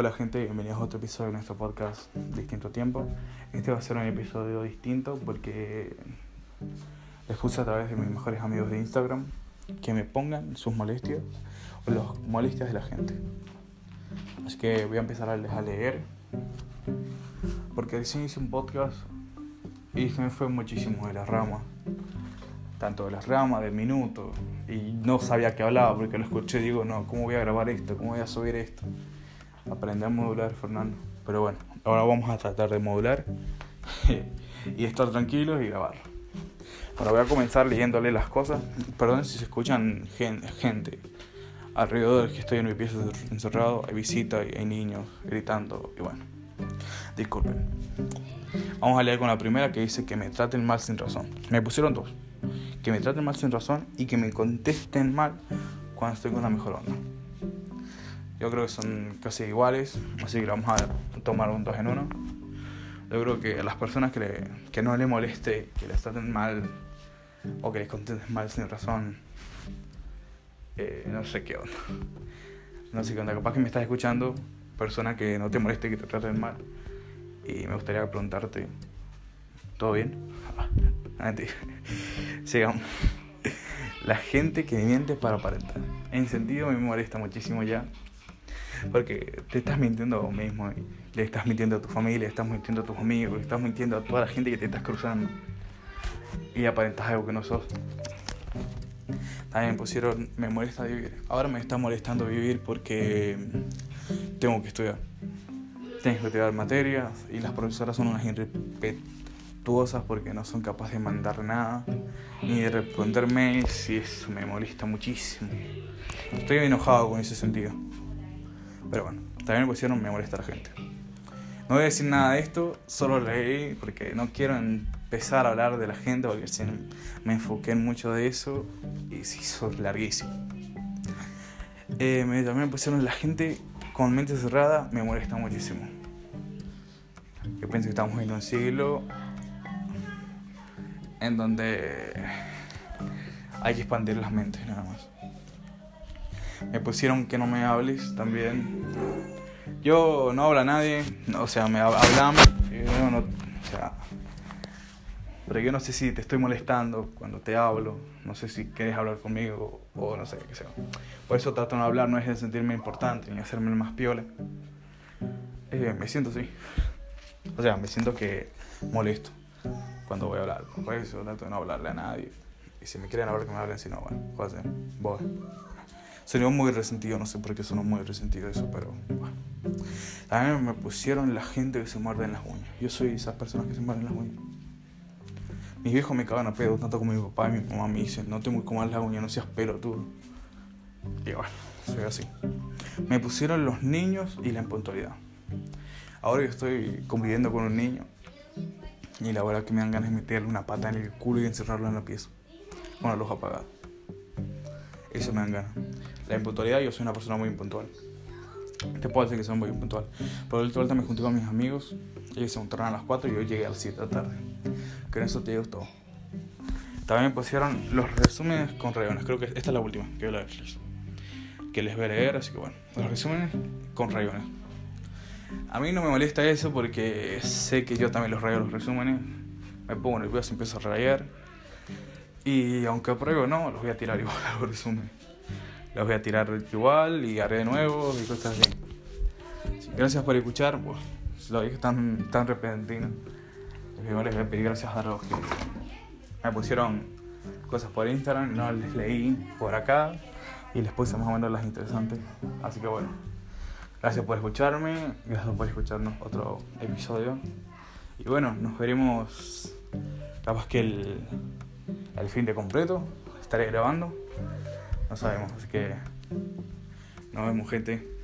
Hola gente, bienvenidos a otro episodio de nuestro podcast Distinto Tiempo. Este va a ser un episodio distinto porque les puse a través de mis mejores amigos de Instagram que me pongan sus molestias o las molestias de la gente. Así que voy a empezar a leer porque recién hice un podcast y me fue muchísimo de la rama tanto de las ramas, del minuto, y no sabía qué hablaba porque lo escuché digo, no, ¿cómo voy a grabar esto? ¿Cómo voy a subir esto? Aprendí a modular, Fernando. Pero bueno, ahora vamos a tratar de modular y estar tranquilos y grabar. Bueno, voy a comenzar leyéndole las cosas. Perdón si se escuchan gente alrededor que estoy en mi pieza encerrado, hay visita y hay niños gritando y bueno, disculpen. Vamos a leer con la primera que dice que me traten mal sin razón. Me pusieron dos que me traten mal sin razón y que me contesten mal cuando estoy con la mejor onda. Yo creo que son casi iguales, así que vamos a tomar un dos en uno. Yo creo que a las personas que, que no le moleste que les traten mal o que les contesten mal sin razón, eh, no sé qué onda. No sé qué onda, capaz que me estás escuchando, persona que no te moleste que te traten mal. Y me gustaría preguntarte, ¿todo bien? Sigamos. La gente que miente para aparentar. En sentido me molesta muchísimo ya. Porque te estás mintiendo a vos mismo. le estás mintiendo a tu familia, estás mintiendo a tus amigos, le estás mintiendo a toda la gente que te estás cruzando. Y aparentas algo que no sos. También pusieron, me molesta vivir. Ahora me está molestando vivir porque tengo que estudiar. Tengo que estudiar materias y las profesoras son unas irrespetables porque no son capaces de mandar nada ni de responder mails y eso me molesta muchísimo. Estoy enojado con ese sentido. Pero bueno, también me pusieron me molesta la gente. No voy a decir nada de esto, solo leí porque no quiero empezar a hablar de la gente porque si me enfoqué en mucho de eso y se hizo larguísimo. Eh, me pusieron la gente con mente cerrada, me molesta muchísimo. Yo pienso que estamos en un siglo en donde hay que expandir las mentes nada más. Me pusieron que no me hables también. Yo no hablo a nadie, o sea, me hablan, yo no, o sea, pero yo no sé si te estoy molestando cuando te hablo, no sé si quieres hablar conmigo o no sé qué sea. Por eso trato de no hablar, no es de sentirme importante ni hacerme el más piola. Eh, me siento así. O sea, me siento que molesto cuando voy a hablar. Por eso trato de no hablarle a nadie. Y si me quieren hablar, que me hablen, si no, bueno, joder, voy. Sería muy resentido, no sé por qué sonó muy resentido eso, pero bueno. También me pusieron la gente que se muerde en las uñas. Yo soy esas personas que se muerden las uñas. Mis viejos me cagan a pedo, tanto como mi papá y mi mamá me dicen, no te muy comas las uñas, no seas pelotudo. Y bueno, soy así. Me pusieron los niños y la impuntualidad. Ahora que estoy conviviendo con un niño, y la verdad que me dan ganas de meterle una pata en el culo y encerrarlo en la pieza. La luz apagada. Eso me dan ganas. La impuntualidad, yo soy una persona muy impuntual. Te puedo decir que soy muy impuntual. Por el vuelta me junté con mis amigos. Ellos se juntaron a las 4 y yo llegué a las 7 de la tarde. Con eso te digo todo. También pusieron los resúmenes con rayones. Creo que esta es la última que voy a leerles. Que les voy a leer, así que bueno. Los resúmenes con rayones. A mí no me molesta eso porque sé que yo también los rayo los resúmenes. Me pongo nervioso, empiezo a rayar. Y aunque apruebo no, los voy a tirar igual los. Los voy a tirar igual y haré de nuevo y cosas así. Gracias por escuchar, pues lo dije tan, tan repentino. Les voy a pedir gracias a los que me pusieron cosas por Instagram, no les leí por acá y les puse más o menos las interesantes. Así que bueno. Gracias por escucharme, gracias por escucharnos otro episodio. Y bueno, nos veremos capaz que el, el fin de completo. Estaré grabando. No sabemos, así que nos vemos gente.